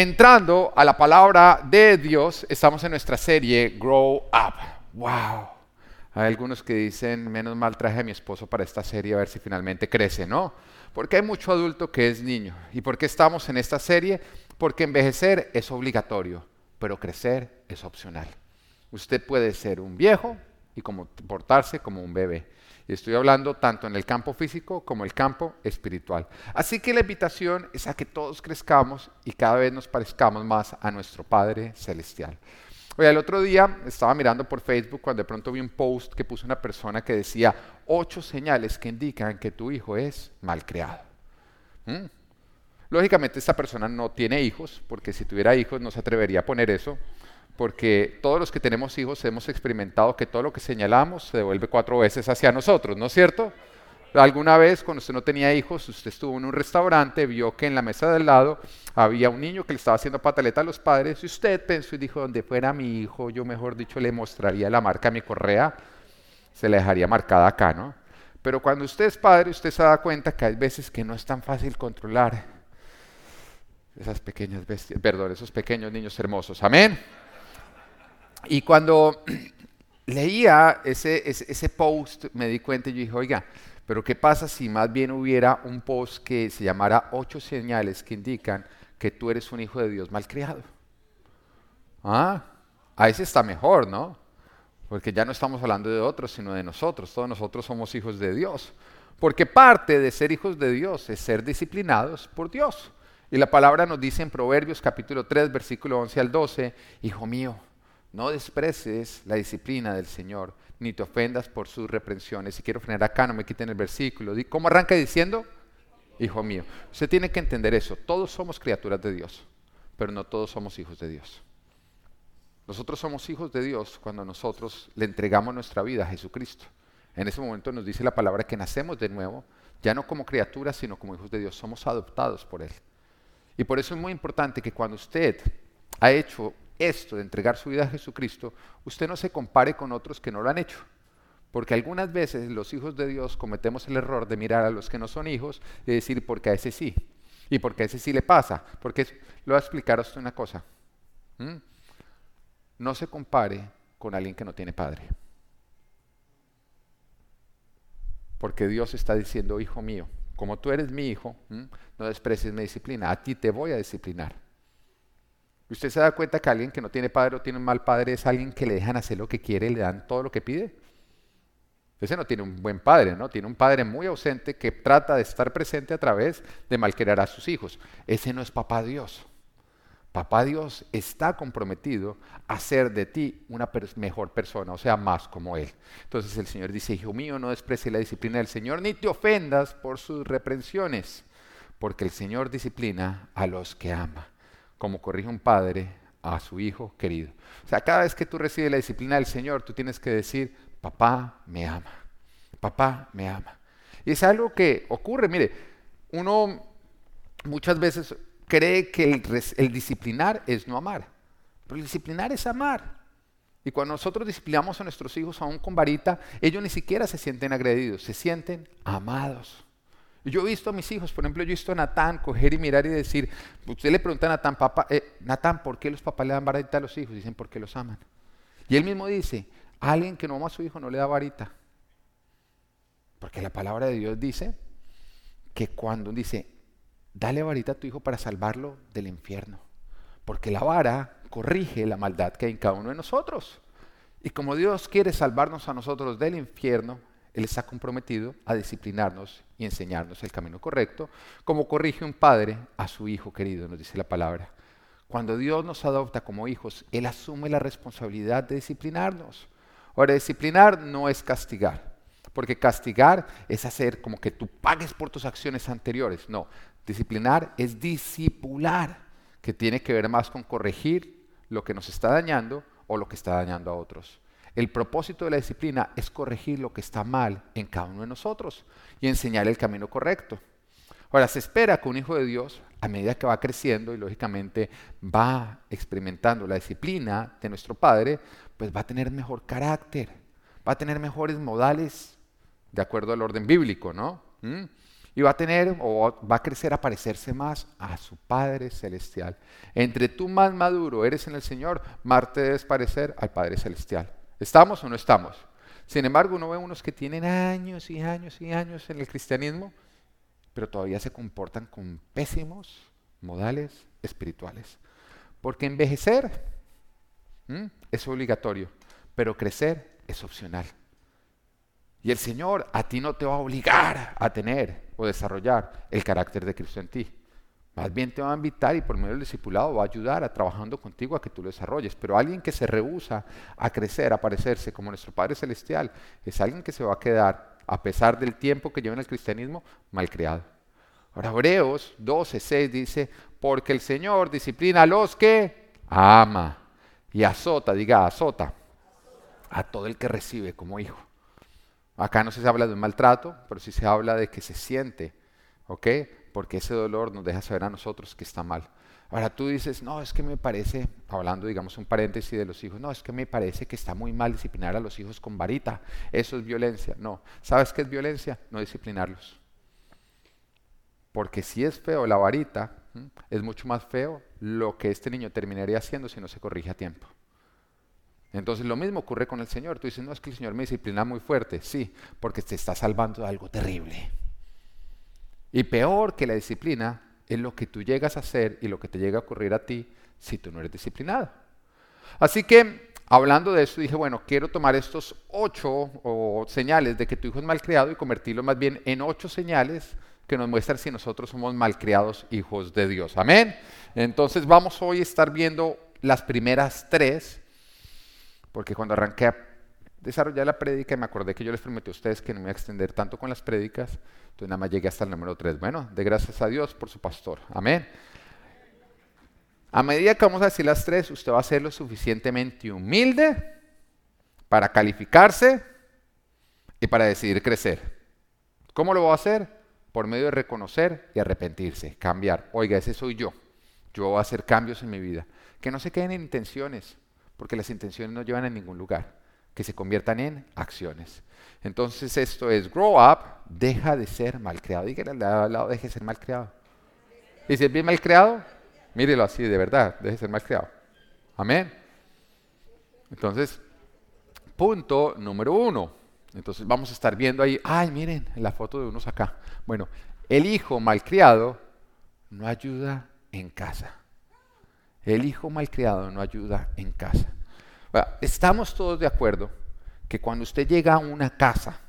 entrando a la palabra de Dios, estamos en nuestra serie Grow Up. ¡Wow! Hay algunos que dicen, menos mal traje a mi esposo para esta serie a ver si finalmente crece, ¿no? Porque hay mucho adulto que es niño. ¿Y por qué estamos en esta serie? Porque envejecer es obligatorio, pero crecer es opcional. Usted puede ser un viejo y comportarse como un bebé. Estoy hablando tanto en el campo físico como el campo espiritual. Así que la invitación es a que todos crezcamos y cada vez nos parezcamos más a nuestro Padre Celestial. Oye, el otro día estaba mirando por Facebook cuando de pronto vi un post que puso una persona que decía ocho señales que indican que tu hijo es malcriado. ¿Mm? Lógicamente esta persona no tiene hijos, porque si tuviera hijos no se atrevería a poner eso, porque todos los que tenemos hijos hemos experimentado que todo lo que señalamos se devuelve cuatro veces hacia nosotros, ¿no es cierto? Alguna vez, cuando usted no tenía hijos, usted estuvo en un restaurante, vio que en la mesa del lado había un niño que le estaba haciendo pataleta a los padres y usted pensó y dijo, donde fuera mi hijo, yo mejor dicho le mostraría la marca a mi correa, se la dejaría marcada acá, ¿no? Pero cuando usted es padre, usted se da cuenta que hay veces que no es tan fácil controlar esas pequeñas bestias, perdón, esos pequeños niños hermosos. Amén. Y cuando leía ese, ese, post, me di cuenta y yo dije, oiga, pero ¿qué pasa si más bien hubiera un post que se llamara ocho señales que indican que tú eres un hijo de Dios malcriado? Ah, a ese está mejor, ¿no? Porque ya no estamos hablando de otros, sino de nosotros. Todos nosotros somos hijos de Dios. Porque parte de ser hijos de Dios es ser disciplinados por Dios. Y la palabra nos dice en Proverbios capítulo 3, versículo 11 al 12, Hijo mío, no desprecies la disciplina del Señor, ni te ofendas por sus reprensiones. Si quiero frenar acá, no me quiten el versículo. ¿Cómo arranca diciendo? Hijo mío. Usted tiene que entender eso. Todos somos criaturas de Dios, pero no todos somos hijos de Dios. Nosotros somos hijos de Dios cuando nosotros le entregamos nuestra vida a Jesucristo. En ese momento nos dice la palabra que nacemos de nuevo, ya no como criaturas, sino como hijos de Dios. Somos adoptados por Él. Y por eso es muy importante que cuando usted ha hecho esto de entregar su vida a Jesucristo, usted no se compare con otros que no lo han hecho. Porque algunas veces los hijos de Dios cometemos el error de mirar a los que no son hijos y decir, porque a ese sí. Y porque a ese sí le pasa. Porque lo voy a explicar a usted una cosa. No se compare con alguien que no tiene padre. Porque Dios está diciendo, hijo mío, como tú eres mi hijo, no desprecies mi disciplina, a ti te voy a disciplinar. ¿Y usted se da cuenta que alguien que no tiene padre o tiene un mal padre es alguien que le dejan hacer lo que quiere le dan todo lo que pide? Ese no tiene un buen padre, ¿no? Tiene un padre muy ausente que trata de estar presente a través de malquerer a sus hijos. Ese no es papá Dios. Papá Dios está comprometido a ser de ti una mejor persona, o sea, más como Él. Entonces el Señor dice, hijo mío, no desprecie la disciplina del Señor, ni te ofendas por sus reprensiones, porque el Señor disciplina a los que ama como corrige un padre a su hijo querido. O sea, cada vez que tú recibes la disciplina del Señor, tú tienes que decir, papá me ama, papá me ama. Y es algo que ocurre, mire, uno muchas veces cree que el, disciplinar es no amar, pero el disciplinar es amar. Y cuando nosotros disciplinamos a nuestros hijos aún con varita, ellos ni siquiera se sienten agredidos, se sienten amados. Yo he visto a mis hijos, por ejemplo, yo he visto a Natán coger y mirar y decir, usted le pregunta a Natán, papá, eh, Natán, ¿por qué los papás le dan varita a los hijos? Dicen, porque los aman. Y él mismo dice, alguien que no ama a su hijo no le da varita. Porque la palabra de Dios dice que cuando dice, dale varita a tu hijo para salvarlo del infierno. Porque la vara corrige la maldad que hay en cada uno de nosotros. Y como Dios quiere salvarnos a nosotros del infierno, él está comprometido a disciplinarnos y enseñarnos el camino correcto, como corrige un padre a su hijo querido, nos dice la palabra. Cuando Dios nos adopta como hijos, Él asume la responsabilidad de disciplinarnos. Ahora, disciplinar no es castigar, porque castigar es hacer como que tú pagues por tus acciones anteriores. No, disciplinar es disipular, que tiene que ver más con corregir lo que nos está dañando o lo que está dañando a otros. El propósito de la disciplina es corregir lo que está mal en cada uno de nosotros y enseñar el camino correcto. Ahora, se espera que un hijo de Dios, a medida que va creciendo y lógicamente va experimentando la disciplina de nuestro Padre, pues va a tener mejor carácter, va a tener mejores modales de acuerdo al orden bíblico, ¿no? ¿Mm? y va a tener o va a crecer a parecerse más a su Padre Celestial. Entre tú más maduro eres en el Señor, más te debes parecer al Padre Celestial. ¿Estamos o no estamos? Sin embargo, uno ve unos que tienen años y años y años en el cristianismo, pero todavía se comportan con pésimos modales espirituales. Porque envejecer es obligatorio, pero crecer es opcional. Y el Señor a ti no te va a obligar a tener o desarrollar el carácter de Cristo en ti. Más bien te va a invitar y por medio del discipulado va a ayudar a trabajando contigo a que tú lo desarrolles. Pero alguien que se rehúsa a crecer, a parecerse como nuestro Padre Celestial, es alguien que se va a quedar, a pesar del tiempo que lleva en el cristianismo, malcriado. Ahora, Hebreos 12, 6 dice, porque el Señor disciplina a los que ama y azota, diga azota, a todo el que recibe como hijo. Acá no se habla de un maltrato, pero sí se habla de que se siente, ¿ok? Porque ese dolor nos deja saber a nosotros que está mal. Ahora tú dices, no, es que me parece, hablando digamos un paréntesis de los hijos, no, es que me parece que está muy mal disciplinar a los hijos con varita, eso es violencia. No, ¿sabes qué es violencia? No disciplinarlos. Porque si es feo la varita, es mucho más feo lo que este niño terminaría haciendo si no se corrige a tiempo. Entonces lo mismo ocurre con el Señor. Tú dices, no, es que el Señor me disciplina muy fuerte. Sí, porque te está salvando de algo terrible. Y peor que la disciplina es lo que tú llegas a hacer y lo que te llega a ocurrir a ti si tú no eres disciplinado. Así que, hablando de eso, dije, bueno, quiero tomar estos ocho señales de que tu hijo es malcriado y convertirlo más bien en ocho señales que nos muestran si nosotros somos malcriados hijos de Dios. Amén. Entonces vamos hoy a estar viendo las primeras tres porque cuando arranqué desarrollar la prédica, me acordé que yo les prometí a ustedes que no me iba a extender tanto con las prédicas, entonces nada más llegué hasta el número 3. Bueno, de gracias a Dios por su pastor. Amén. A medida que vamos a decir las tres, usted va a ser lo suficientemente humilde para calificarse y para decidir crecer. ¿Cómo lo va a hacer? Por medio de reconocer y arrepentirse, cambiar. Oiga, ese soy yo. Yo voy a hacer cambios en mi vida. Que no se queden en intenciones porque las intenciones no llevan a ningún lugar, que se conviertan en acciones. Entonces esto es grow up, deja de ser malcriado. Dígale al lado, deje de ser malcriado. Y si es bien malcriado, mírelo así, de verdad, deje de ser malcriado. Amén. Entonces, punto número uno. Entonces vamos a estar viendo ahí, ay, miren, la foto de unos acá. Bueno, el hijo malcriado no ayuda en casa. El hijo malcriado no ayuda en casa. Estamos todos de acuerdo que cuando usted llega a una casa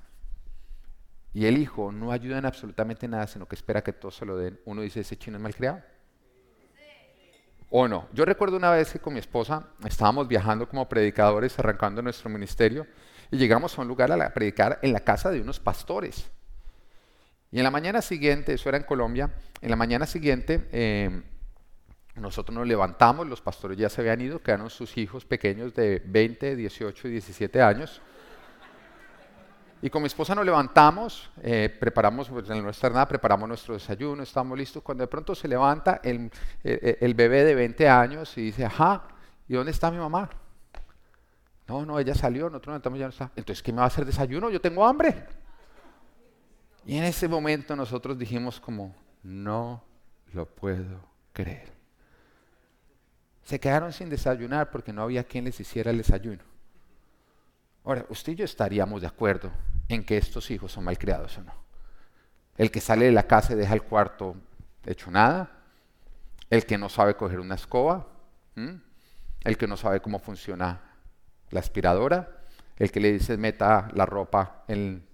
y el hijo no ayuda en absolutamente nada, sino que espera que todos se lo den, uno dice, ese chino es malcriado. ¿O no? Yo recuerdo una vez que con mi esposa estábamos viajando como predicadores, arrancando nuestro ministerio, y llegamos a un lugar a predicar en la casa de unos pastores. Y en la mañana siguiente, eso era en Colombia, en la mañana siguiente eh, nosotros nos levantamos, los pastores ya se habían ido, quedaron sus hijos pequeños de 20, 18 y 17 años. Y con mi esposa nos levantamos, eh, preparamos, pues, en nuestra nada, preparamos nuestro desayuno, estamos listos. Cuando de pronto se levanta el, el, bebé de 20 años y dice, ajá, ¿y dónde está mi mamá? No, no, ella salió, nosotros levantamos ya no está. Entonces, ¿qué me va a hacer desayuno? Yo tengo hambre. Y en ese momento nosotros dijimos como, no lo puedo creer. Se quedaron sin desayunar porque no había quien les hiciera el desayuno. Ahora, usted y yo estaríamos de acuerdo en que estos hijos son malcriados o no. El que sale de la casa y deja el cuarto hecho nada, el que no sabe coger una escoba, el que no sabe cómo funciona la aspiradora, el que le dice meta la ropa en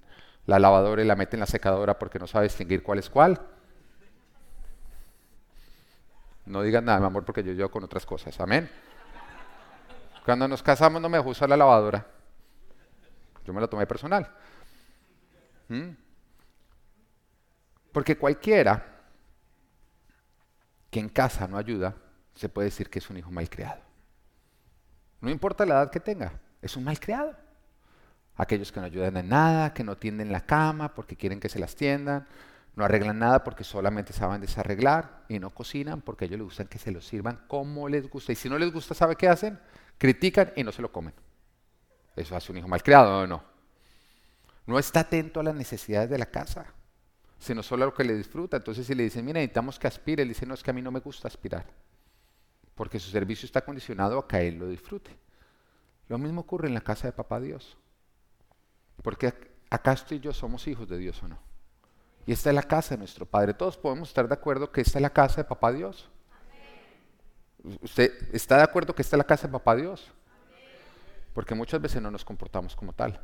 la lavadora y la mete en la secadora porque no sabe distinguir cuál es cuál. No digan nada, mi amor, porque yo llevo con otras cosas. Amén. Cuando nos casamos no me usar la lavadora. Yo me la tomé personal. ¿Mm? Porque cualquiera que en casa no ayuda, se puede decir que es un hijo mal criado. No importa la edad que tenga, es un mal criado. Aquellos que no ayudan en nada, que no tienden la cama porque quieren que se las tiendan, no arreglan nada porque solamente saben desarreglar y no cocinan porque a ellos les gusta que se lo sirvan como les gusta. Y si no les gusta, ¿sabe qué hacen? Critican y no se lo comen. Eso hace un hijo mal criado, ¿o no? No está atento a las necesidades de la casa. sino solo a lo que le disfruta. Entonces si le dicen, mira, necesitamos que aspire, él dice, no, es que a mí no me gusta aspirar, porque su servicio está condicionado a que él lo disfrute. Lo mismo ocurre en la casa de Papá Dios, porque acá estoy yo somos hijos de Dios o no. Y esta es la casa de nuestro Padre. Todos podemos estar de acuerdo que esta es la casa de Papá Dios. ¿Usted está de acuerdo que esta es la casa de Papá Dios? Porque muchas veces no nos comportamos como tal.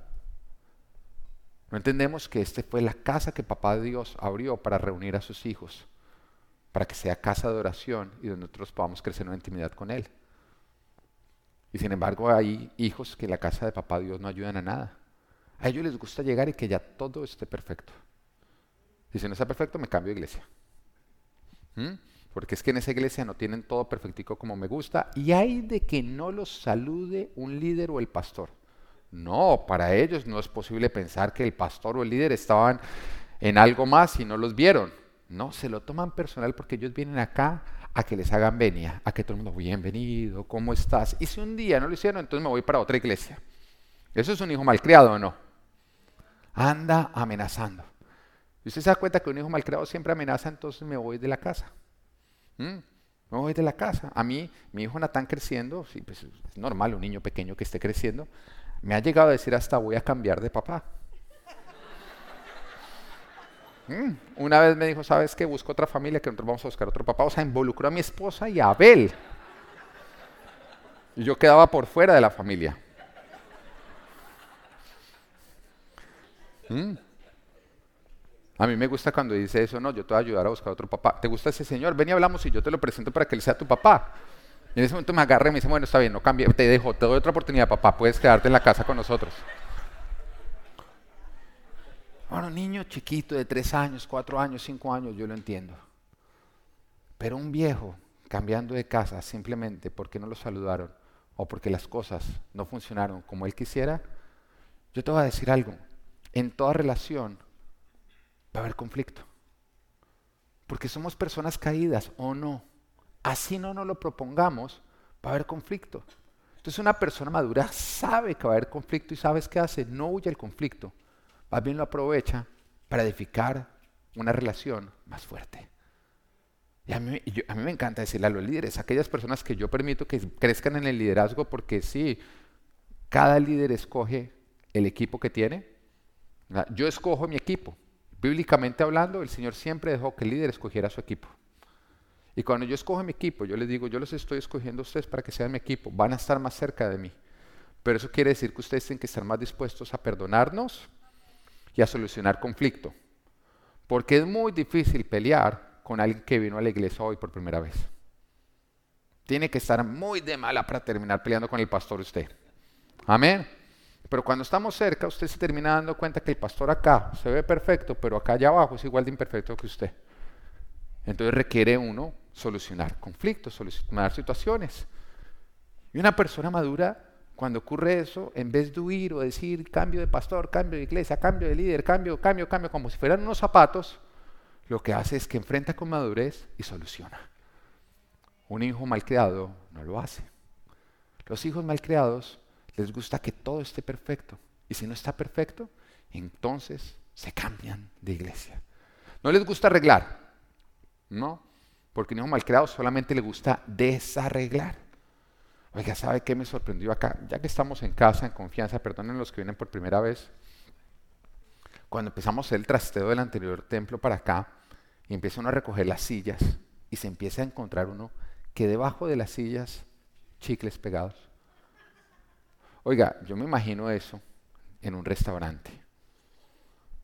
No entendemos que esta fue la casa que Papá Dios abrió para reunir a sus hijos, para que sea casa de oración y donde nosotros podamos crecer en intimidad con Él. Y sin embargo hay hijos que en la casa de Papá Dios no ayudan a nada. A ellos les gusta llegar y que ya todo esté perfecto. Y si no está perfecto, me cambio de iglesia. ¿Mm? Porque es que en esa iglesia no tienen todo perfectico como me gusta y hay de que no los salude un líder o el pastor. No, para ellos no es posible pensar que el pastor o el líder estaban en algo más y no los vieron. No, se lo toman personal porque ellos vienen acá a que les hagan venia, a que todo el mundo, bienvenido, ¿cómo estás? Y si un día no lo hicieron, entonces me voy para otra iglesia. ¿Eso es un hijo malcriado o no? Anda amenazando. Y usted se da cuenta que un hijo malcriado siempre amenaza, entonces me voy de la casa. ¿Mm? Me voy de la casa. A mí, mi hijo Natán creciendo, pues es normal un niño pequeño que esté creciendo, me ha llegado a decir hasta voy a cambiar de papá. Mm, una vez me dijo, ¿sabes qué? Busco otra familia que nosotros vamos a buscar otro papá. O sea, involucró a mi esposa y a Abel. Y yo quedaba por fuera de la familia. Mm. A mí me gusta cuando dice eso, no, yo te voy a ayudar a buscar otro papá. ¿Te gusta ese señor? Ven y hablamos y yo te lo presento para que él sea tu papá. Y en ese momento me agarré y me dice, bueno, está bien, no cambie, te dejo, te doy otra oportunidad, papá, puedes quedarte en la casa con nosotros. Bueno, niño chiquito de tres años, cuatro años, cinco años, yo lo entiendo. Pero un viejo cambiando de casa simplemente porque no lo saludaron o porque las cosas no funcionaron como él quisiera, yo te voy a decir algo. En toda relación va a haber conflicto. Porque somos personas caídas o no así no nos lo propongamos, va a haber conflicto. Entonces una persona madura sabe que va a haber conflicto y sabes qué hace, no huye al conflicto, más bien lo aprovecha para edificar una relación más fuerte. Y a mí, a mí me encanta decirle a los líderes, aquellas personas que yo permito que crezcan en el liderazgo, porque sí, cada líder escoge el equipo que tiene. Yo escojo mi equipo. Bíblicamente hablando, el Señor siempre dejó que el líder escogiera su equipo. Y cuando yo escojo mi equipo, yo les digo, yo los estoy escogiendo a ustedes para que sean mi equipo, van a estar más cerca de mí. Pero eso quiere decir que ustedes tienen que estar más dispuestos a perdonarnos y a solucionar conflicto. Porque es muy difícil pelear con alguien que vino a la iglesia hoy por primera vez. Tiene que estar muy de mala para terminar peleando con el pastor usted. Amén. Pero cuando estamos cerca, usted se termina dando cuenta que el pastor acá se ve perfecto, pero acá allá abajo es igual de imperfecto que usted. Entonces requiere uno solucionar conflictos, solucionar situaciones. Y una persona madura, cuando ocurre eso, en vez de huir o decir cambio de pastor, cambio de iglesia, cambio de líder, cambio, cambio, cambio, como si fueran unos zapatos, lo que hace es que enfrenta con madurez y soluciona. Un hijo malcriado no lo hace. Los hijos malcriados les gusta que todo esté perfecto. Y si no está perfecto, entonces se cambian de iglesia. No les gusta arreglar. No, porque un hijo malcriado solamente le gusta desarreglar. Oiga, ¿sabe qué me sorprendió acá? Ya que estamos en casa, en confianza, perdonen los que vienen por primera vez. Cuando empezamos el trasteo del anterior templo para acá, y empieza uno a recoger las sillas, y se empieza a encontrar uno que debajo de las sillas, chicles pegados. Oiga, yo me imagino eso en un restaurante.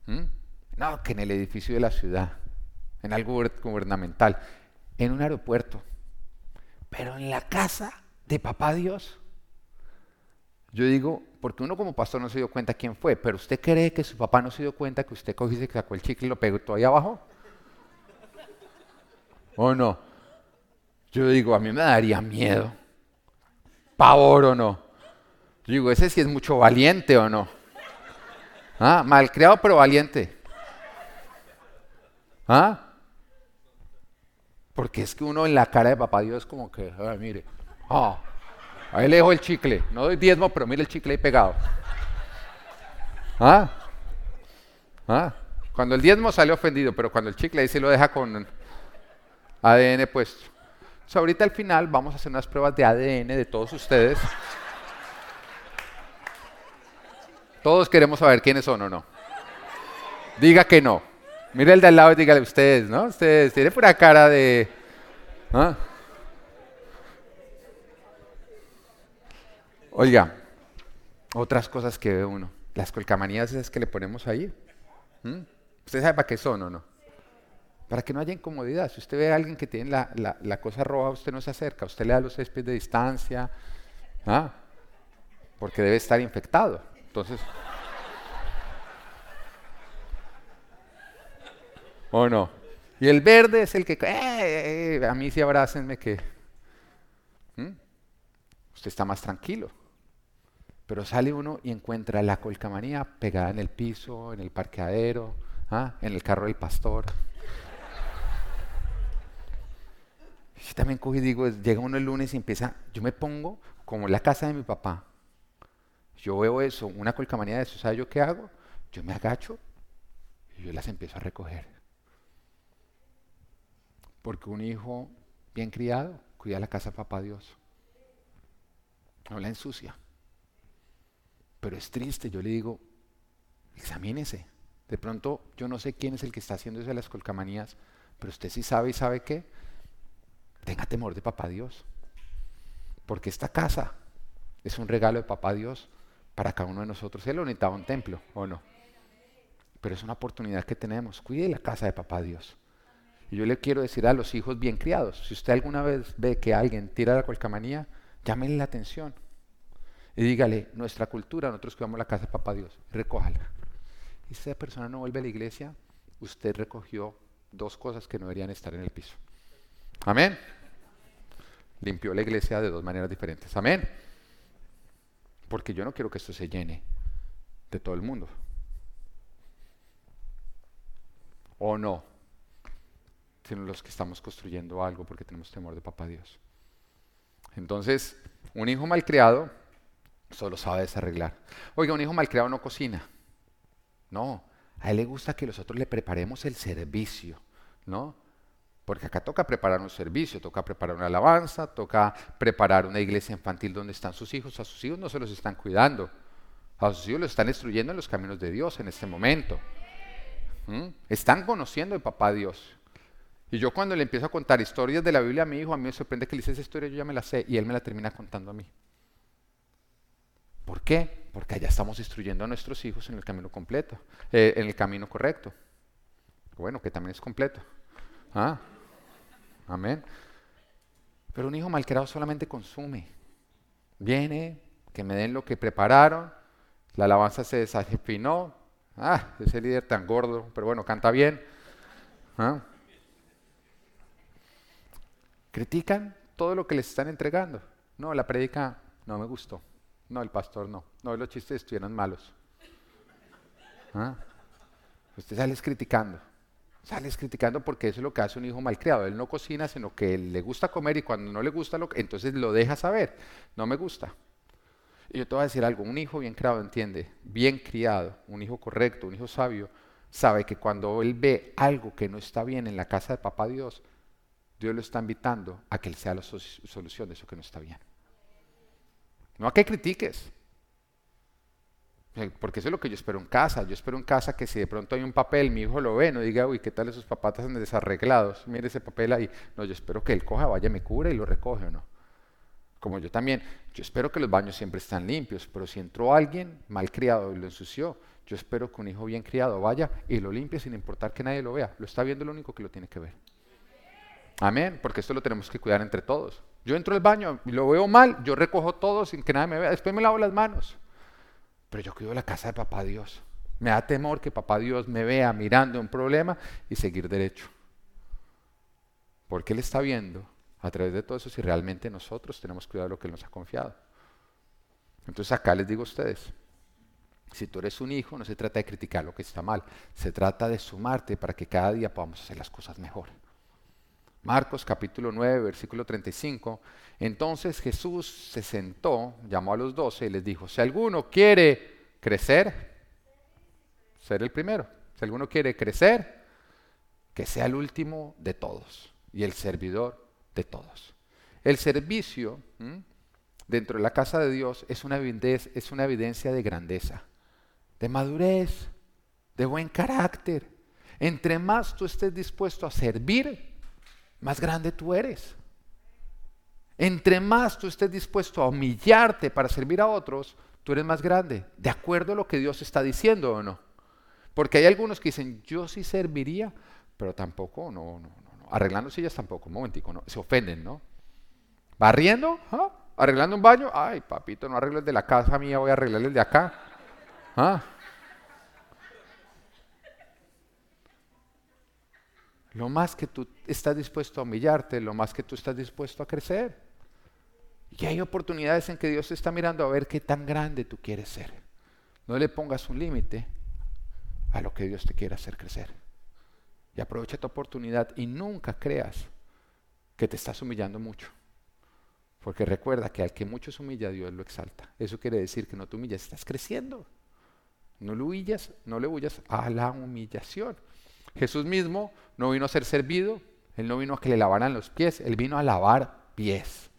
¿Mm? No, que en el edificio de la ciudad en algo gubernamental, en un aeropuerto, pero en la casa de papá Dios. Yo digo, porque uno como pastor no se dio cuenta quién fue, pero usted cree que su papá no se dio cuenta que usted cogió y sacó el chicle y lo pegó ahí abajo. ¿O no? Yo digo, a mí me daría miedo. Pavor o no. Yo digo, ese sí es mucho valiente o no. Ah, malcriado pero valiente. ¿Ah? Porque es que uno en la cara de papá Dios como que, mire, ah, ahí le dejo el chicle, no doy diezmo, pero mire el chicle ahí pegado. ¿Ah? ¿Ah? Cuando el diezmo sale ofendido, pero cuando el chicle dice lo deja con ADN puesto. ahorita al final vamos a hacer unas pruebas de ADN de todos ustedes. Todos queremos saber quiénes son o no. Diga que no. Mire el de al lado y dígale ustedes, ¿no? Ustedes tienen pura cara de... ¿ah? Oiga, otras cosas que ve uno. Las colcamanías esas que le ponemos ahí. ¿Usted sabe para qué son o no? Para que no haya incomodidad. Si usted ve a alguien que tiene la, cosa roja, usted no se acerca. Usted le da los seis pies de distancia. ¿ah? Porque debe estar infectado. Entonces... ¿O no? Y el verde es el que, eh, eh, a mí sí abrácenme que... Usted está más tranquilo. Pero sale uno y encuentra la colcamanía pegada en el piso, en el parqueadero, ¿ah? en el carro del pastor. Yo también cojo y digo, llega uno el lunes y empieza, yo me pongo como en la casa de mi papá. Yo veo eso, una colcamanía de eso, ¿sabe yo qué hago? Yo me agacho y yo las empiezo a recoger. Porque un hijo bien criado cuida la casa de papá Dios. No la ensucia. Pero es triste, yo le digo, examínese. De pronto yo no sé quién es el que está haciendo eso de las colcamanías, pero usted sí sabe y sabe qué. Tenga temor de papá Dios. Porque esta casa es un regalo de papá Dios para cada uno de nosotros. Él necesitaba un templo, ¿o no? Pero es una oportunidad que tenemos. Cuide la casa de papá Dios. Y yo le quiero decir a los hijos bien criados, si usted alguna vez ve que alguien tira la colcamanía, llámenle la atención y dígale, nuestra cultura, nosotros cuidamos la casa de papá Dios, recójala. Y si esa persona no vuelve a la iglesia, usted recogió dos cosas que no deberían estar en el piso. Amén. Limpió la iglesia de dos maneras diferentes. Amén. Porque yo no quiero que esto se llene de todo el mundo. O no. Sino los que estamos construyendo algo porque tenemos temor de papá Dios. Entonces, un hijo malcriado Solo sabe desarreglar. Oiga, un hijo malcriado no cocina. No, a él le gusta que nosotros le preparemos el servicio, ¿no? Porque acá toca preparar un servicio, toca preparar una alabanza, toca preparar una iglesia infantil donde están sus hijos. A sus hijos no se los están cuidando. A sus hijos los están instruyendo en los caminos de Dios en este momento. ¿Mm? Están conociendo al papá Dios. Y yo cuando le empiezo a contar historias de la Biblia a mi hijo, a mí me sorprende que le dice esa historia, yo ya me la sé, y él me la termina contando a mí. ¿Por qué? Porque allá estamos instruyendo a nuestros hijos en el camino completo, eh, en el camino correcto. Bueno, que también es completo. ¿Ah? Amén. Pero un hijo malcriado solamente consume. Viene, que me den lo que prepararon, la alabanza se desafinó. Ah, ese líder tan gordo, pero bueno, canta bien. ¿Ah? Critican todo lo que les están entregando. No, la predica no me gustó. No, el pastor no. No, los chistes estuvieran malos. ¿Ah? Usted sales criticando. Sales criticando porque eso es lo que hace un hijo malcriado. Él no cocina, sino que le gusta comer y cuando no le gusta, lo, entonces lo deja saber. No me gusta. Y yo te voy a decir algo. Un hijo bien criado entiende, bien criado, un hijo correcto, un hijo sabio, sabe que cuando él ve algo que no está bien en la casa de papá Dios, Dios lo está invitando a que él sea la solución de eso que no está bien. No a que critiques. Eh, porque eso es lo que yo espero en casa. Yo espero en casa que si de pronto hay un papel, mi hijo lo ve, no diga, uy, ¿qué tal esos papatas desarreglados? Mire ese papel ahí. No, yo espero que él coja, vaya, me cubra y lo recoge o no. Como yo también, yo espero que los baños siempre estén limpios, pero si entró alguien mal criado y lo ensució, yo espero que un hijo bien criado vaya y lo limpie sin importar que nadie lo vea. Lo está viendo lo único que lo tiene que ver. Amén, porque esto lo tenemos que cuidar entre todos. Yo entro al baño y lo veo mal, yo recojo todo sin que nadie me vea, después me lavo las manos. Pero yo cuido la casa de papá Dios. Me da temor que papá Dios me vea mirando un problema y seguir derecho. Porque Él está viendo a través de todo eso si realmente nosotros tenemos cuidado de lo que Él nos ha confiado. Entonces acá les digo a ustedes, si tú eres un hijo, no se trata de criticar lo que está mal, se trata de sumarte para que cada día podamos hacer las cosas mejor. Marcos capítulo 9, versículo 35. Entonces Jesús se sentó, llamó a los doce y les dijo, si alguno quiere crecer, ser el primero. Si alguno quiere crecer, que sea el último de todos y el servidor de todos. El servicio dentro de la casa de Dios es una, es una evidencia de grandeza, de madurez, de buen carácter. Entre más tú estés dispuesto a servir, más grande tú eres. Entre más tú estés dispuesto a humillarte para servir a otros, tú eres más grande, de acuerdo a lo que Dios está diciendo o no. Porque hay algunos que dicen, yo sí serviría, pero tampoco, no, no, no, arreglando sillas tampoco, un momentico, no, se ofenden, ¿no? ¿Barriendo? ¿Ah? ¿Arreglando un baño? Ay, papito, no arreglo el de la casa mía, voy a arreglar el de acá. ¿Ah? Lo más que tú estás dispuesto a humillarte, lo más que tú estás dispuesto a crecer. Y hay oportunidades en que Dios está mirando a ver qué tan grande tú quieres ser. No le pongas un límite a lo que Dios te quiere hacer crecer. Y aprovecha tu oportunidad y nunca creas que te estás humillando mucho. Porque recuerda que al que mucho se humilla, Dios lo exalta. Eso quiere decir que no te humillas, estás creciendo. No le huyas, no le huyas a la humillación. Jesús mismo no vino a ser servido, Él no vino a que le lavaran los pies, Él vino a lavar pies.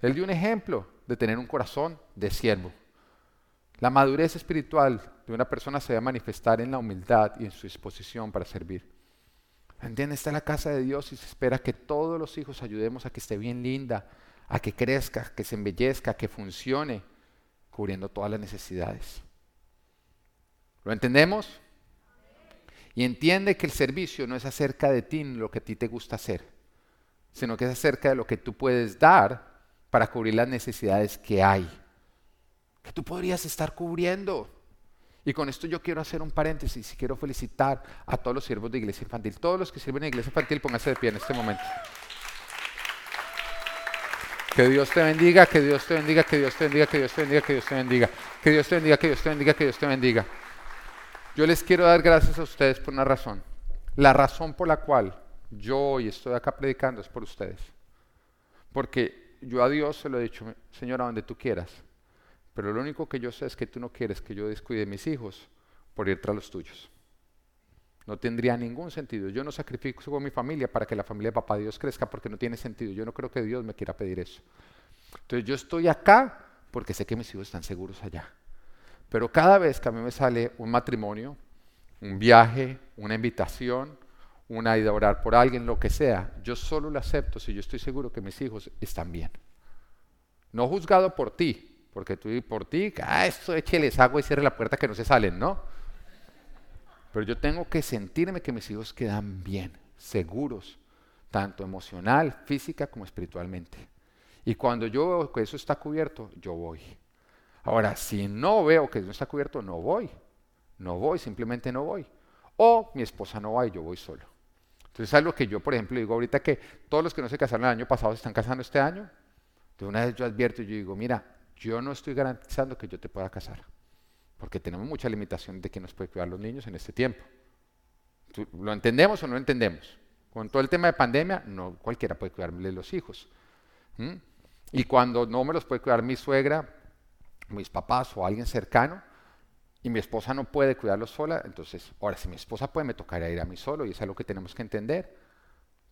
Él dio un ejemplo de tener un corazón de siervo. La madurez espiritual de una persona se a manifestar en la humildad y en su disposición para servir. ¿Entiendes? Está en la casa de Dios y se espera que todos los hijos ayudemos a que esté bien linda, a que crezca, que se embellezca, que funcione, cubriendo todas las necesidades. ¿Lo entendemos? Y entiende que el servicio no es acerca de ti lo que a ti te gusta hacer, sino que es acerca de lo que tú puedes dar para cubrir las necesidades que hay, que tú podrías estar cubriendo. Y con esto yo quiero hacer un paréntesis y quiero felicitar a todos los siervos de iglesia infantil. Todos los que sirven en iglesia infantil, pónganse de pie en este momento. Que Dios te bendiga, que Dios te bendiga, que Dios te bendiga, que Dios te bendiga, que Dios te bendiga, que Dios te bendiga, que Dios te bendiga, que Dios te bendiga. Yo les quiero dar gracias a ustedes por una razón. La razón por la cual yo hoy estoy acá predicando es por ustedes. Porque yo a Dios se lo he dicho, Señor, a donde tú quieras. Pero lo único que yo sé es que tú no quieres que yo descuide mis hijos por ir tras los tuyos. No tendría ningún sentido. Yo no sacrifico mi familia para que la familia de papá Dios crezca porque no tiene sentido. Yo no creo que Dios me quiera pedir eso. Entonces yo estoy acá porque sé que mis hijos están seguros allá. Pero cada vez que a mí me sale un matrimonio, un viaje, una invitación, una ida a orar por alguien, lo que sea, yo solo lo acepto si yo estoy seguro que mis hijos están bien. No juzgado por ti, porque tú por ti, ah, esto écheles agua y cierre la puerta que no se salen, ¿no? Pero yo tengo que sentirme que mis hijos quedan bien, seguros, tanto emocional, física como espiritualmente. Y cuando yo veo que eso está cubierto, yo voy. Ahora, si no veo que eso está cubierto, no voy. No voy, simplemente no voy. O mi esposa no va y yo voy solo. Entonces es algo que yo, por ejemplo, digo ahorita que todos los que no se casaron el año pasado se están casando este año. De una vez yo advierto y yo digo, mira, yo no estoy garantizando que yo te pueda casar, porque tenemos mucha limitación de que nos puede cuidar los niños en este tiempo. ¿Lo entendemos o no entendemos? Con todo el tema de pandemia, no cualquiera puede cuidarme los hijos. Y cuando no me los puede cuidar mi suegra, mis papás o alguien cercano, y mi esposa no puede cuidarlo sola, entonces, ahora si mi esposa puede, me tocaría ir a mí solo y es algo que tenemos que entender,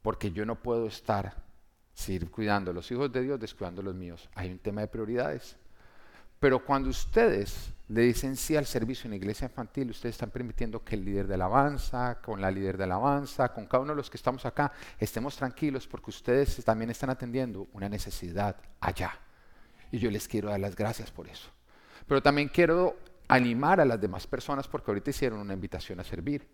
porque yo no puedo estar seguir cuidando a los hijos de Dios descuidando a los míos. Hay un tema de prioridades. Pero cuando ustedes le dicen sí al servicio en la iglesia infantil, ustedes están permitiendo que el líder de alabanza, con la líder de alabanza, con cada uno de los que estamos acá, estemos tranquilos porque ustedes también están atendiendo una necesidad allá. Y yo les quiero dar las gracias por eso. Pero también quiero animar a las demás personas porque ahorita hicieron una invitación a servir,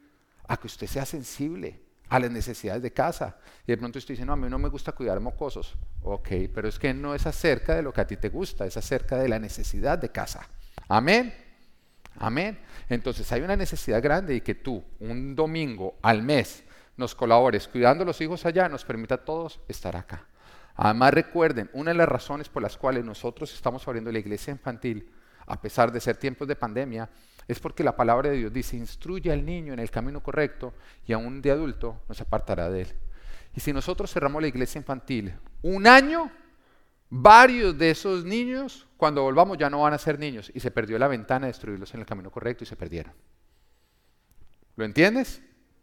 a que usted sea sensible a las necesidades de casa. Y de pronto usted dice, no, a mí no me gusta cuidar mocosos. Ok, pero es que no es acerca de lo que a ti te gusta, es acerca de la necesidad de casa. Amén. Amén. Entonces hay una necesidad grande y que tú, un domingo al mes, nos colabores cuidando a los hijos allá, nos permita a todos estar acá. Además recuerden, una de las razones por las cuales nosotros estamos abriendo la iglesia infantil a pesar de ser tiempos de pandemia, es porque la palabra de Dios dice, instruye al niño en el camino correcto y aún de adulto no se apartará de él. Y si nosotros cerramos la iglesia infantil un año, varios de esos niños, cuando volvamos ya no van a ser niños y se perdió la ventana de destruirlos en el camino correcto y se perdieron. ¿Lo entiendes?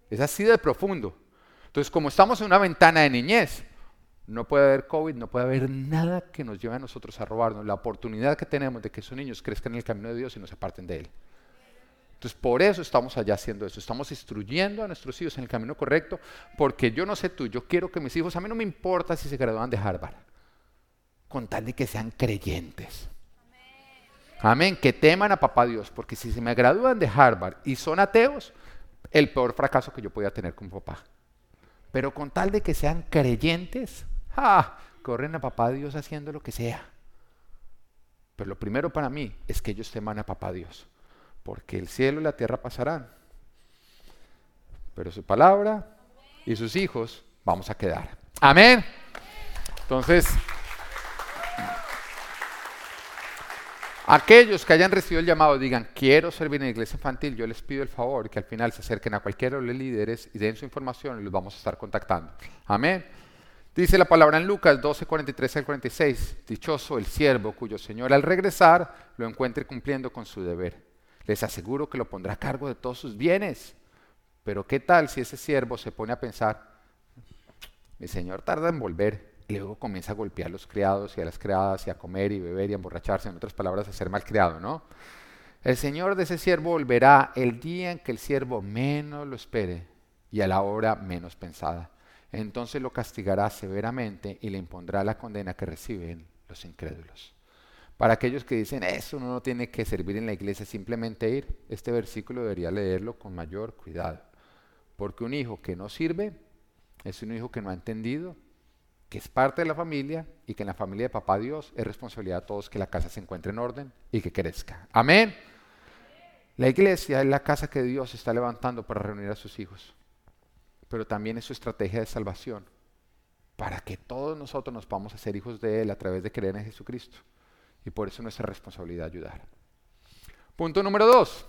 Es así de profundo. Entonces, como estamos en una ventana de niñez, no puede haber COVID, no puede haber nada que nos lleve a nosotros a robarnos la oportunidad que tenemos de que esos niños crezcan en el camino de Dios y no se aparten de Él. Entonces, por eso estamos allá haciendo eso. Estamos instruyendo a nuestros hijos en el camino correcto, porque yo no sé tú, yo quiero que mis hijos, a mí no me importa si se gradúan de Harvard, con tal de que sean creyentes. Amén, que teman a papá Dios, porque si se me gradúan de Harvard y son ateos, el peor fracaso que yo podía tener con papá. Pero con tal de que sean creyentes, ¡ah! corren a papá Dios haciendo lo que sea. Pero lo primero para mí es que ellos teman a papá Dios porque el cielo y la tierra pasarán, pero su palabra y sus hijos vamos a quedar. Amén. Entonces, aquellos que hayan recibido el llamado digan, quiero servir en la iglesia infantil, yo les pido el favor que al final se acerquen a cualquiera de los líderes y den su información y los vamos a estar contactando. Amén. Dice la palabra en Lucas 12, 43 al 46, dichoso el siervo cuyo Señor al regresar lo encuentre cumpliendo con su deber les aseguro que lo pondrá a cargo de todos sus bienes. Pero ¿qué tal si ese siervo se pone a pensar, mi señor tarda en volver, luego comienza a golpear a los criados y a las criadas y a comer y beber y a emborracharse, en otras palabras, a ser malcriado, ¿no? El señor de ese siervo volverá el día en que el siervo menos lo espere y a la hora menos pensada. Entonces lo castigará severamente y le impondrá la condena que reciben los incrédulos. Para aquellos que dicen, eso no tiene que servir en la iglesia, simplemente ir, este versículo debería leerlo con mayor cuidado. Porque un hijo que no sirve es un hijo que no ha entendido que es parte de la familia y que en la familia de papá Dios es responsabilidad de todos que la casa se encuentre en orden y que crezca. Amén. La iglesia es la casa que Dios está levantando para reunir a sus hijos, pero también es su estrategia de salvación para que todos nosotros nos podamos hacer hijos de Él a través de creer en Jesucristo. Y por eso nuestra responsabilidad ayudar. Punto número dos.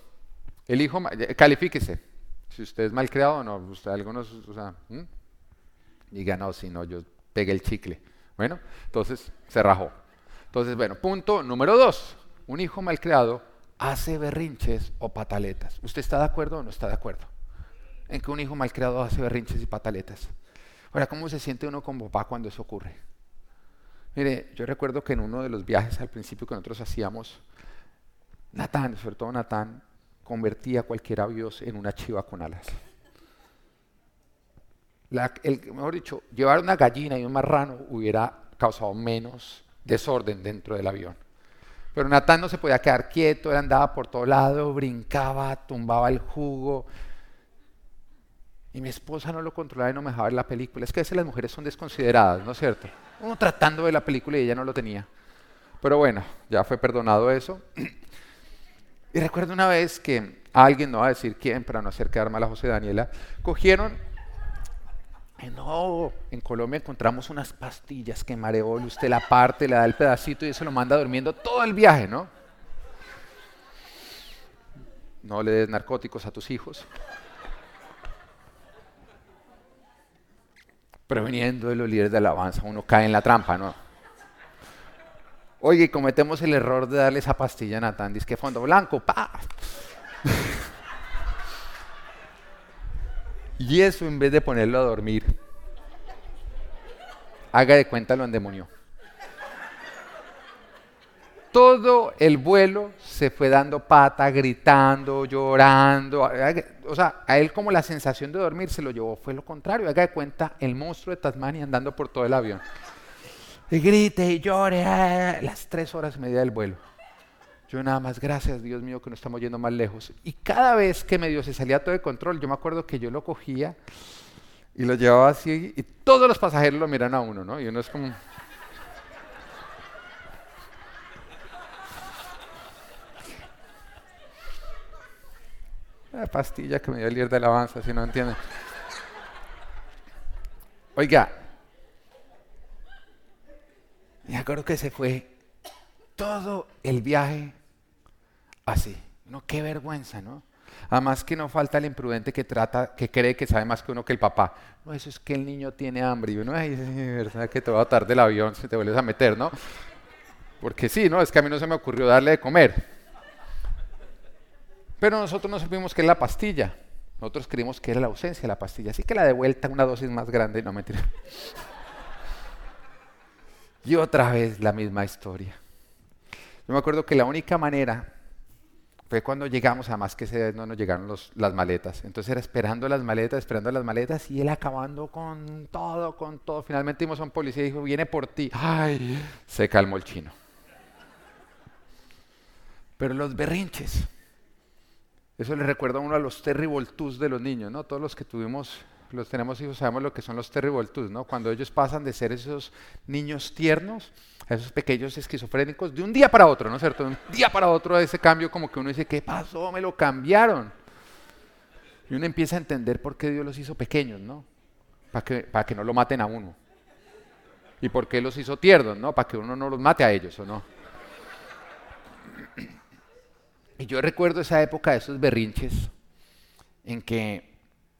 El hijo, califíquese. Si usted es mal creado o no, usted algunos, o sea, diga, no, si no, yo pegué el chicle. Bueno, entonces se rajó. Entonces, bueno, punto número dos. Un hijo mal creado hace berrinches o pataletas. ¿Usted está de acuerdo o no está de acuerdo? En que un hijo mal creado hace berrinches y pataletas. Ahora, ¿cómo se siente uno con papá cuando eso ocurre? Mire, yo recuerdo que en uno de los viajes al principio que nosotros hacíamos, Natán, sobre todo Natán, convertía a cualquier avión en una chiva con alas. el, mejor dicho, llevar una gallina y un marrano hubiera causado menos desorden dentro del avión. Pero Natán no se podía quedar quieto, él andaba por todo lado, brincaba, tumbaba el jugo. Y mi esposa no lo controlaba y no me dejaba ver la película. Es que a veces las mujeres son desconsideradas, ¿no es cierto? uno tratando de la película y ella no lo tenía. Pero bueno, ya fue perdonado eso. Y recuerdo una vez que alguien, no va a decir quién, para no hacer quedar mal a José Daniela, cogieron, no, en Colombia encontramos unas pastillas que mareó, usted la parte, le da el pedacito y eso lo manda durmiendo todo el viaje, ¿no? No le des narcóticos a tus hijos. Previniendo de los líderes de alabanza, uno cae en la trampa, ¿no? Oye, cometemos el error de darle esa pastilla a Natán, dice que fondo blanco, pa. y eso en vez de ponerlo a dormir, haga de cuenta lo endemonió todo el vuelo se fue dando pata, gritando, llorando. O sea, a él como la sensación de dormir se lo llevó, fue lo contrario. Haga de cuenta el monstruo de Tasmania andando por todo el avión. Y grite y llore ah, las tres horas y media del vuelo. Yo nada más, gracias Dios mío que no estamos yendo más lejos. Y cada vez que medio se salía todo de control, yo me acuerdo que yo lo cogía y lo llevaba así y todos los pasajeros lo miran a uno, ¿no? Y uno es como... La pastilla que me dio el líder de alabanza, si no entienden. Oiga, me acuerdo que se fue todo el viaje así. No, qué vergüenza, ¿no? Además que no falta el imprudente que trata, que cree que sabe más que uno que el papá. No, eso es que el niño tiene hambre. Y uno, ay, verdad que te va a tarde el avión si te vuelves a meter, ¿no? Porque sí, ¿no? Es que a mí no se me ocurrió darle de comer. Pero nosotros no supimos que es la pastilla. Nosotros creímos que era la ausencia de la pastilla, así que la de vuelta, una dosis más grande, no mentira. y otra vez la misma historia. Yo me acuerdo que la única manera fue cuando llegamos, además que ese no nos llegaron las maletas. Entonces era esperando las maletas, esperando las maletas y él acabando con todo, con todo. Finalmente vimos a un policía y dijo, viene por ti. Ay, se calmó el chino. Pero los berrinches, eso le recuerda a uno a los terrible de los niños, ¿no? Todos los que tuvimos, los tenemos hijos, sabemos lo que son los terrible ¿no? Cuando ellos pasan de ser esos niños tiernos a esos pequeños esquizofrénicos de un día para otro, ¿no es cierto? De un día para otro ese cambio como que uno dice, ¿qué pasó? Me lo cambiaron. Y uno empieza a entender por qué Dios los hizo pequeños, ¿no? Para que, para que no lo maten a uno. Y por qué los hizo tiernos, ¿no? Para que uno no los mate a ellos, ¿o no? Y yo recuerdo esa época de esos berrinches en que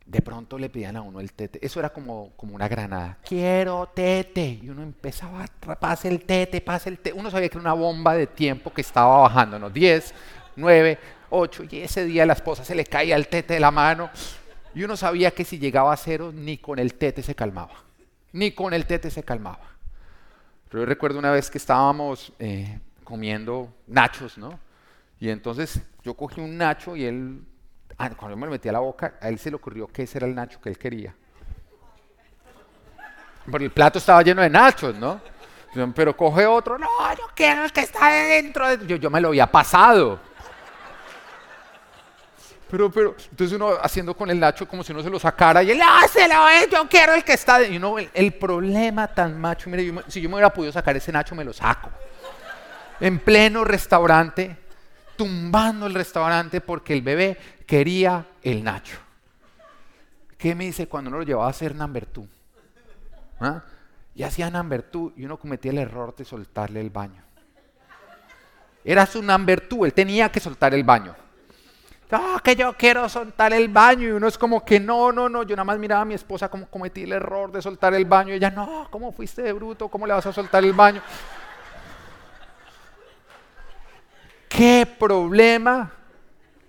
de pronto le pedían a uno el tete. Eso era como, como una granada. Quiero tete. Y uno empezaba, pase el tete, pase el tete. Uno sabía que era una bomba de tiempo que estaba bajando, ¿no? 10, 9, 8. Y ese día a la esposa se le caía el tete de la mano. Y uno sabía que si llegaba a cero, ni con el tete se calmaba. Ni con el tete se calmaba. Yo recuerdo una vez que estábamos eh, comiendo nachos, ¿no? Y entonces yo cogí un nacho y él, ah, cuando yo me lo metí a la boca, a él se le ocurrió que ese era el nacho que él quería. Porque el plato estaba lleno de nachos, ¿no? Pero coge otro, no, yo quiero el que está dentro. Yo, yo me lo había pasado. Pero, pero, entonces uno haciendo con el Nacho como si uno se lo sacara y él, ¡ah, se lo es! Yo quiero el que está. Y uno, el, problema tan macho, mire, si yo me hubiera podido sacar ese Nacho, me lo saco. En pleno restaurante, tumbando el restaurante porque el bebé quería el Nacho. ¿Qué me dice cuando uno lo llevaba a hacer number two? ¿Ah? Y hacía number two y uno cometía el error de soltarle el baño. Era su number two, él tenía que soltar el baño. Ah, que yo quiero soltar el baño. Y uno es como que no, no, no. Yo nada más miraba a mi esposa como cometí el error de soltar el baño. Y ella, no, ¿cómo fuiste de bruto? ¿Cómo le vas a soltar el baño? ¿Qué problema?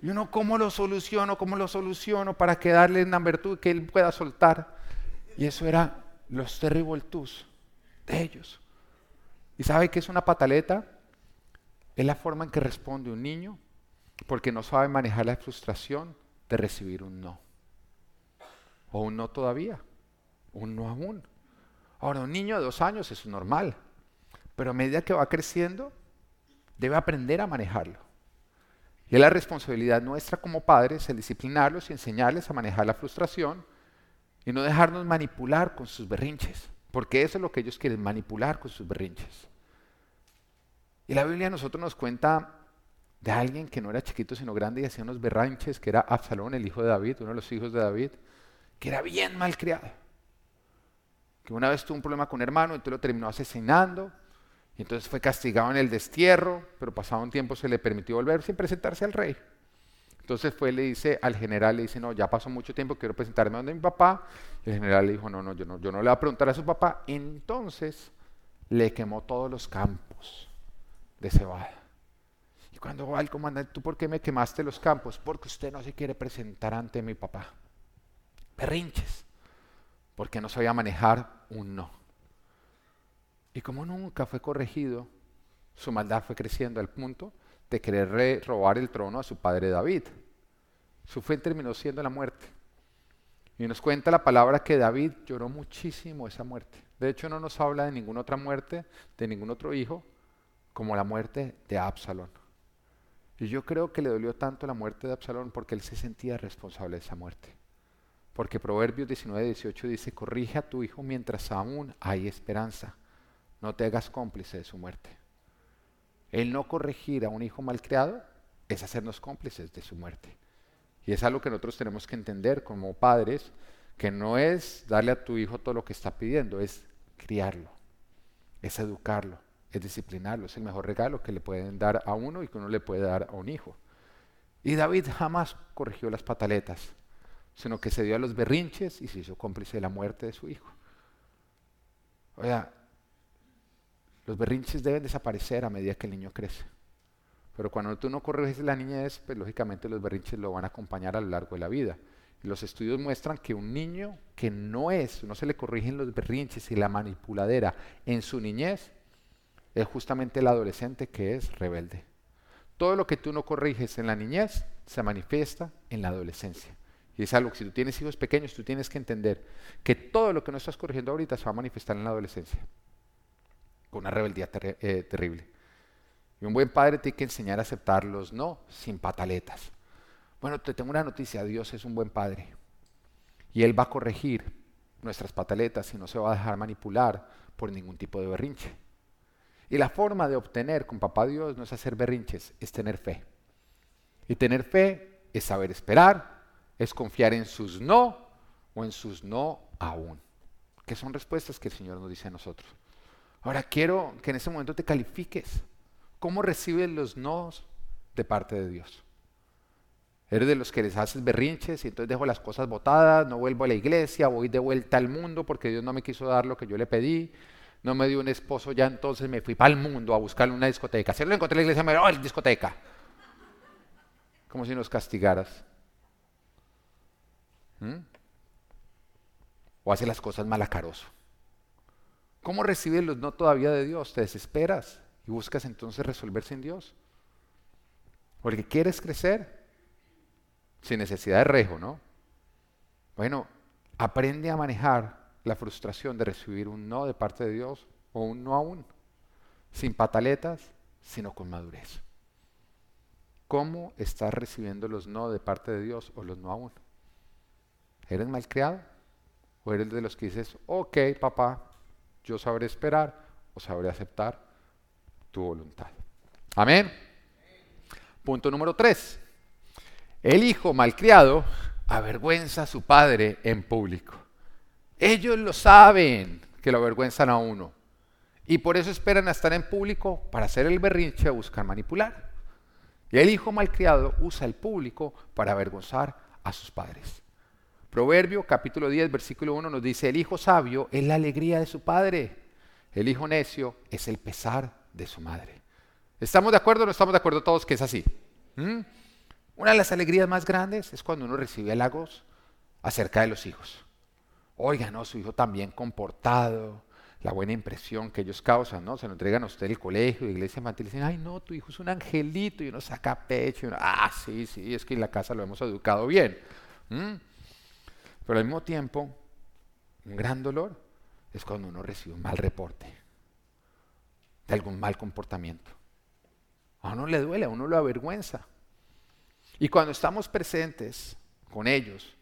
Y uno, ¿cómo lo soluciono? ¿Cómo lo soluciono para que darle una virtud que él pueda soltar? Y eso era los terrible de ellos. ¿Y sabe qué es una pataleta? Es la forma en que responde un niño porque no sabe manejar la frustración de recibir un no. O un no todavía. Un no aún. Ahora, un niño de dos años es normal. Pero a medida que va creciendo, debe aprender a manejarlo. Y es la responsabilidad nuestra como padres el disciplinarlos y enseñarles a manejar la frustración y no dejarnos manipular con sus berrinches, porque eso es lo que ellos quieren, manipular con sus berrinches. Y la Biblia a nosotros nos cuenta de alguien que no era chiquito sino grande y hacía unos berrinches, que era Absalón, el hijo de David, uno de los hijos de David, que era bien malcriado. Que una vez tuvo un problema con un hermano, entonces lo terminó asesinando entonces fue castigado en el destierro, pero pasado un tiempo se le permitió volver sin presentarse al rey. Entonces fue, le dice al general, le dice, no, ya pasó mucho tiempo, quiero presentarme donde mi papá. El general le dijo, no, no, yo no, yo no le voy a preguntar a su papá. Entonces le quemó todos los campos de cebada. Y cuando va el comandante, ¿tú por qué me quemaste los campos? Porque usted no se quiere presentar ante mi papá. Perrinches. Porque no sabía manejar un no. Y como nunca fue corregido, su maldad fue creciendo al punto de querer robar el trono a su padre David. Su fin terminó siendo la muerte. Y nos cuenta la palabra que David lloró muchísimo esa muerte. De hecho, no nos habla de ninguna otra muerte, de ningún otro hijo, como la muerte de Absalón. Y yo creo que le dolió tanto la muerte de Absalón porque él se sentía responsable de esa muerte. Porque Proverbios 19, 18 dice, corrige a tu hijo mientras aún hay esperanza no te hagas cómplice de su muerte. El no corregir a un hijo malcriado es hacernos cómplices de su muerte. Y es algo que nosotros tenemos que entender como padres, que no es darle a tu hijo todo lo que está pidiendo, es criarlo, es educarlo, es disciplinarlo, es el mejor regalo que le pueden dar a uno y que uno le puede dar a un hijo. Y David jamás corrigió las pataletas, sino que se dio a los berrinches y se hizo cómplice de la muerte de su hijo. O sea, los berrinches deben desaparecer a medida que el niño crece. Pero cuando tú no corriges la niñez, pues lógicamente los berrinches lo van a acompañar a lo largo de la vida. Los estudios muestran que un niño que no es, no se le corrigen los berrinches y la manipuladera en su niñez, es justamente el adolescente que es rebelde. Todo lo que tú no corriges en la niñez se manifiesta en la adolescencia. Y es algo que si tú tienes hijos pequeños, tú tienes que entender que todo lo que no estás corrigiendo ahorita se va a manifestar en la adolescencia. Con una rebeldía eh, terrible. Y un buen padre tiene que enseñar a aceptarlos, no sin pataletas. Bueno, te tengo una noticia, Dios es un buen padre. Y Él va a corregir nuestras pataletas y no se va a dejar manipular por ningún tipo de berrinche. Y la forma de obtener con papá Dios no es hacer berrinches, es tener fe. Y tener fe es saber esperar, es confiar en sus no o en sus no aún. Que son respuestas que el Señor nos dice a nosotros. Ahora quiero que en ese momento te califiques. ¿Cómo recibes los nos de parte de Dios? ¿Eres de los que les haces berrinches y entonces dejo las cosas botadas, no vuelvo a la iglesia, voy de vuelta al mundo porque Dios no me quiso dar lo que yo le pedí? no me dio un esposo, ya entonces me fui para el mundo a buscar una discoteca. Si lo encontré en la iglesia, me dijo, oh, discoteca. Como si nos castigaras. ¿Mm? O hace las cosas malacaroso. ¿Cómo recibes los no todavía de Dios? Te desesperas y buscas entonces resolver sin Dios. Porque quieres crecer sin necesidad de rejo, ¿no? Bueno, aprende a manejar la frustración de recibir un no de parte de Dios o un no aún, sin pataletas, sino con madurez. ¿Cómo estás recibiendo los no de parte de Dios o los no aún? ¿Eres malcriado? ¿O eres de los que dices, ok, papá, yo sabré esperar o sabré aceptar tu voluntad? Amén. Punto número tres. El hijo malcriado avergüenza a su padre en público. Ellos lo saben que lo avergüenzan a uno. Y por eso esperan a estar en público para hacer el berrinche o buscar manipular. Y el hijo malcriado usa el público para avergonzar a sus padres. Proverbio capítulo 10, versículo 1 nos dice, el hijo sabio es la alegría de su padre, el hijo necio es el pesar de su madre. ¿Estamos de acuerdo o no estamos de acuerdo todos que es así? ¿Mm? Una de las alegrías más grandes es cuando uno recibe halagos acerca de los hijos. Oiga, no, su hijo también comportado, la buena impresión que ellos causan, ¿no? Se lo entregan a usted el colegio, la iglesia infantil, y dicen, ay, no, tu hijo es un angelito, y uno saca pecho, y uno, ah, sí, sí, es que en la casa lo hemos educado bien. Pero al mismo tiempo, un gran dolor es cuando uno recibe un mal reporte de algún mal comportamiento. A uno le duele, a uno lo avergüenza. Y cuando estamos presentes con ellos,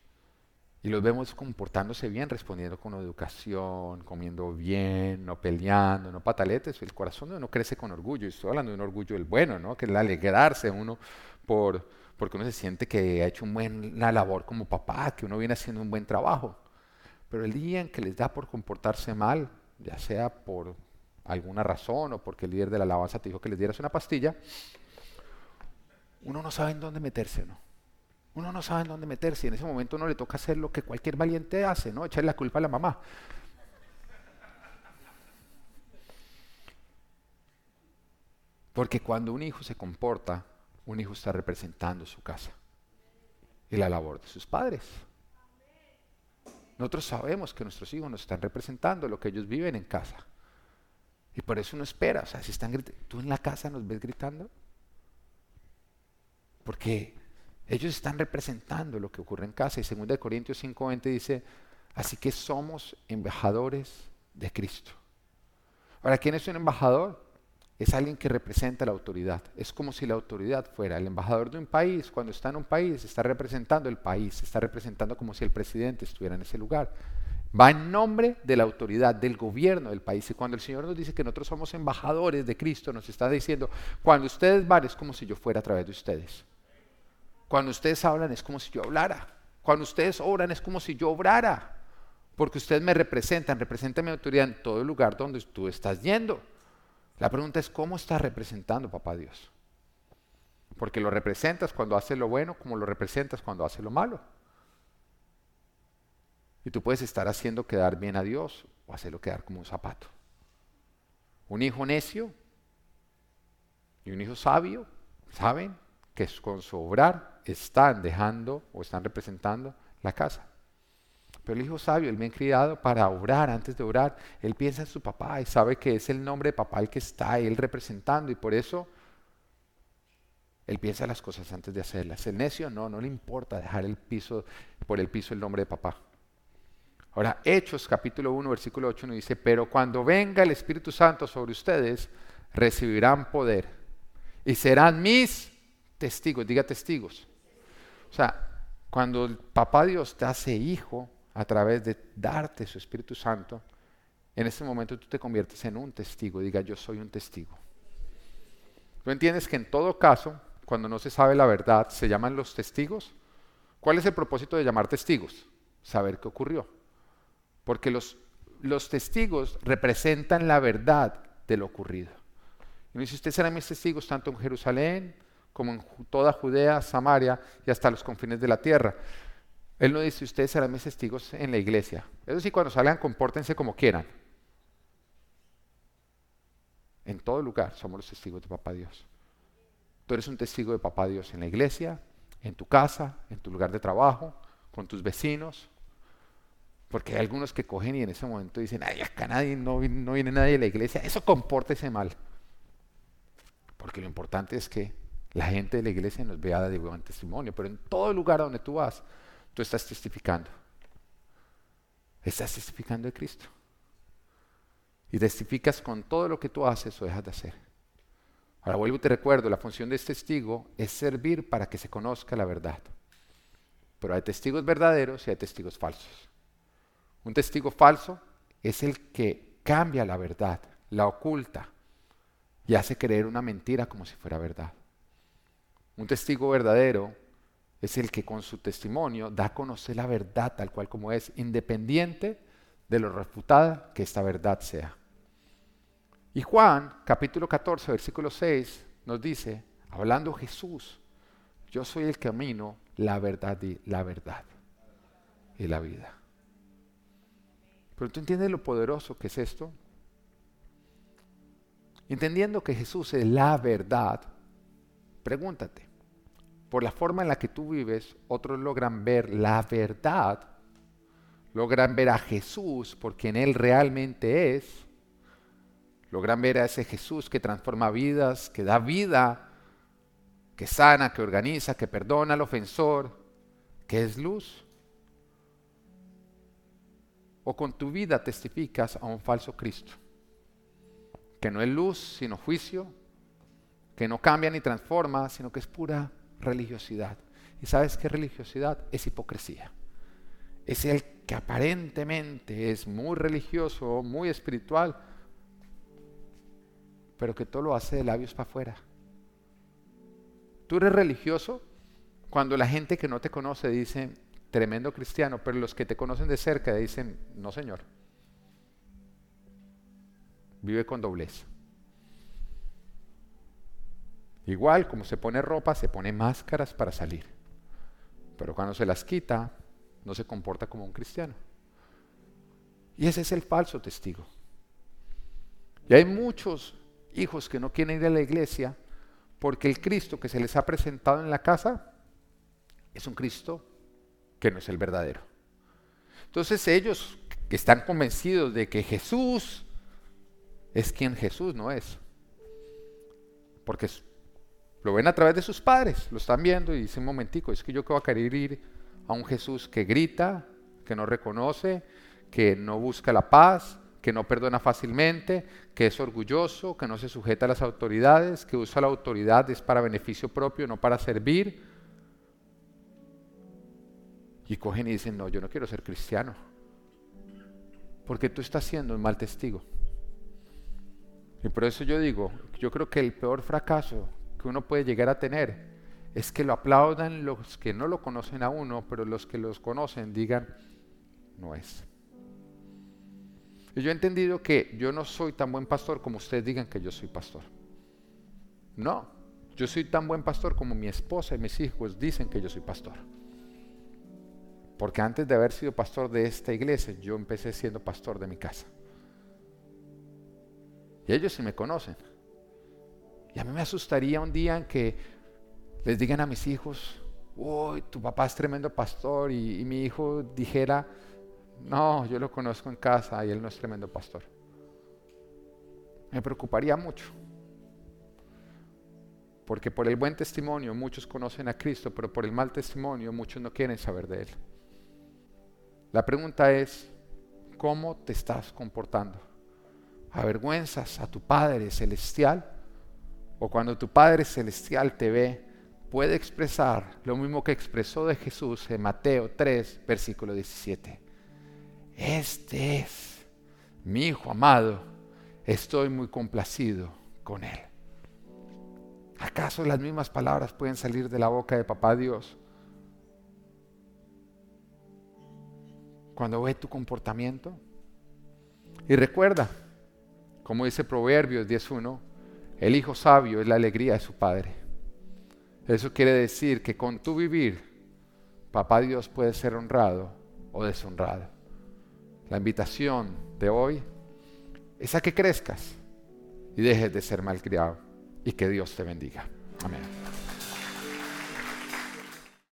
y los vemos comportándose bien, respondiendo con educación, comiendo bien, no peleando, no pataletes. El corazón de uno crece con orgullo. Y estoy hablando de un orgullo del bueno, ¿no? Que es el alegrarse uno por, porque uno se siente que ha hecho una buena labor como papá, que uno viene haciendo un buen trabajo. Pero el día en que les da por comportarse mal, ya sea por alguna razón o porque el líder de la alabanza te dijo que les dieras una pastilla, uno no sabe en dónde meterse, ¿no? uno no sabe en dónde meterse y en ese momento uno le toca hacer lo que cualquier valiente hace, ¿no? Echarle la culpa a la mamá. Porque cuando un hijo se comporta, un hijo está representando su casa y la labor de sus padres. Nosotros sabemos que nuestros hijos nos están representando lo que ellos viven en casa. Y por eso uno espera, o sea, si están ¿tú en la casa nos ves gritando? Porque ellos están representando lo que ocurre en casa. Y 2 Corintios 5:20 dice, así que somos embajadores de Cristo. Ahora, ¿quién es un embajador? Es alguien que representa la autoridad. Es como si la autoridad fuera el embajador de un país. Cuando está en un país, está representando el país, está representando como si el presidente estuviera en ese lugar. Va en nombre de la autoridad, del gobierno del país. Y cuando el Señor nos dice que nosotros somos embajadores de Cristo, nos está diciendo, cuando ustedes van es como si yo fuera a través de ustedes. Cuando ustedes hablan es como si yo hablara. Cuando ustedes obran es como si yo obrara. Porque ustedes me representan, representan mi autoridad en todo el lugar donde tú estás yendo. La pregunta es, ¿cómo estás representando, papá Dios? Porque lo representas cuando hace lo bueno, como lo representas cuando hace lo malo. Y tú puedes estar haciendo quedar bien a Dios o hacerlo quedar como un zapato. Un hijo necio y un hijo sabio, ¿saben? que con su obrar están dejando o están representando la casa. Pero el hijo sabio, el bien criado, para orar, antes de orar, él piensa en su papá y sabe que es el nombre de papá el que está él representando y por eso él piensa las cosas antes de hacerlas. El necio no, no le importa dejar el piso, por el piso el nombre de papá. Ahora, Hechos capítulo 1, versículo 8 nos dice, pero cuando venga el Espíritu Santo sobre ustedes, recibirán poder y serán mis testigos, diga testigos. O sea, cuando el papá Dios te hace hijo a través de darte su Espíritu Santo, en ese momento tú te conviertes en un testigo, diga yo soy un testigo. ¿Tú entiendes que en todo caso, cuando no se sabe la verdad, se llaman los testigos? ¿Cuál es el propósito de llamar testigos? Saber qué ocurrió. Porque los, los testigos representan la verdad de lo ocurrido. Y dice, ustedes serán mis testigos tanto en Jerusalén como en toda Judea, Samaria y hasta los confines de la tierra. Él no dice, ustedes serán mis testigos en la iglesia. Eso sí, cuando salgan, compórtense como quieran. En todo lugar somos los testigos de Papá Dios. Tú eres un testigo de Papá Dios en la iglesia, en tu casa, en tu lugar de trabajo, con tus vecinos, porque hay algunos que cogen y en ese momento dicen, ay, acá nadie, no, no viene nadie de la iglesia, eso compórtese mal. Porque lo importante es que la gente de la iglesia nos vea de buen testimonio, pero en todo lugar donde tú vas, tú estás testificando. Estás testificando de Cristo. Y testificas con todo lo que tú haces o dejas de hacer. Ahora vuelvo y te recuerdo, la función de este testigo es servir para que se conozca la verdad. Pero hay testigos verdaderos y hay testigos falsos. Un testigo falso es el que cambia la verdad, la oculta y hace creer una mentira como si fuera verdad. Un testigo verdadero es el que con su testimonio da a conocer la verdad tal cual como es, independiente de lo refutada que esta verdad sea. Y Juan, capítulo 14, versículo 6, nos dice, hablando Jesús, yo soy el camino, la verdad y la verdad y la vida. Pero tú entiendes lo poderoso que es esto. Entendiendo que Jesús es la verdad, pregúntate, por la forma en la que tú vives, otros logran ver la verdad, logran ver a Jesús por quien Él realmente es, logran ver a ese Jesús que transforma vidas, que da vida, que sana, que organiza, que perdona al ofensor, que es luz. O con tu vida testificas a un falso Cristo, que no es luz, sino juicio, que no cambia ni transforma, sino que es pura religiosidad. ¿Y sabes qué religiosidad? Es hipocresía. Es el que aparentemente es muy religioso, muy espiritual, pero que todo lo hace de labios para afuera. Tú eres religioso cuando la gente que no te conoce dice, tremendo cristiano, pero los que te conocen de cerca dicen, no señor, vive con doblez. Igual como se pone ropa, se pone máscaras para salir, pero cuando se las quita, no se comporta como un cristiano. Y ese es el falso testigo. Y hay muchos hijos que no quieren ir a la iglesia porque el Cristo que se les ha presentado en la casa es un Cristo que no es el verdadero. Entonces ellos que están convencidos de que Jesús es quien Jesús no es. Porque lo ven a través de sus padres, lo están viendo y dicen un momentico, es que yo que voy a querer ir a un Jesús que grita, que no reconoce, que no busca la paz, que no perdona fácilmente, que es orgulloso, que no se sujeta a las autoridades, que usa la autoridad es para beneficio propio, no para servir y cogen y dicen, no, yo no quiero ser cristiano. Porque tú estás siendo un mal testigo. Y por eso yo digo, yo creo que el peor fracaso que uno puede llegar a tener es que lo aplaudan los que no lo conocen a uno, pero los que los conocen digan, no es. Y yo he entendido que yo no soy tan buen pastor como ustedes digan que yo soy pastor. No, yo soy tan buen pastor como mi esposa y mis hijos dicen que yo soy pastor. Porque antes de haber sido pastor de esta iglesia, yo empecé siendo pastor de mi casa. Y ellos sí me conocen. Y a mí me asustaría un día en que les digan a mis hijos, uy, tu papá es tremendo pastor y, y mi hijo dijera, no, yo lo conozco en casa y él no es tremendo pastor. Me preocuparía mucho. Porque por el buen testimonio muchos conocen a Cristo, pero por el mal testimonio muchos no quieren saber de Él. La pregunta es, ¿cómo te estás comportando? ¿Avergüenzas a tu Padre Celestial? ¿O cuando tu Padre Celestial te ve, puede expresar lo mismo que expresó de Jesús en Mateo 3, versículo 17? Este es mi Hijo amado, estoy muy complacido con Él. ¿Acaso las mismas palabras pueden salir de la boca de Papá Dios? Cuando ve tu comportamiento. Y recuerda, como dice Proverbios 10.1, el hijo sabio es la alegría de su padre. Eso quiere decir que con tu vivir, Papá Dios puede ser honrado o deshonrado. La invitación de hoy es a que crezcas y dejes de ser malcriado y que Dios te bendiga. Amén.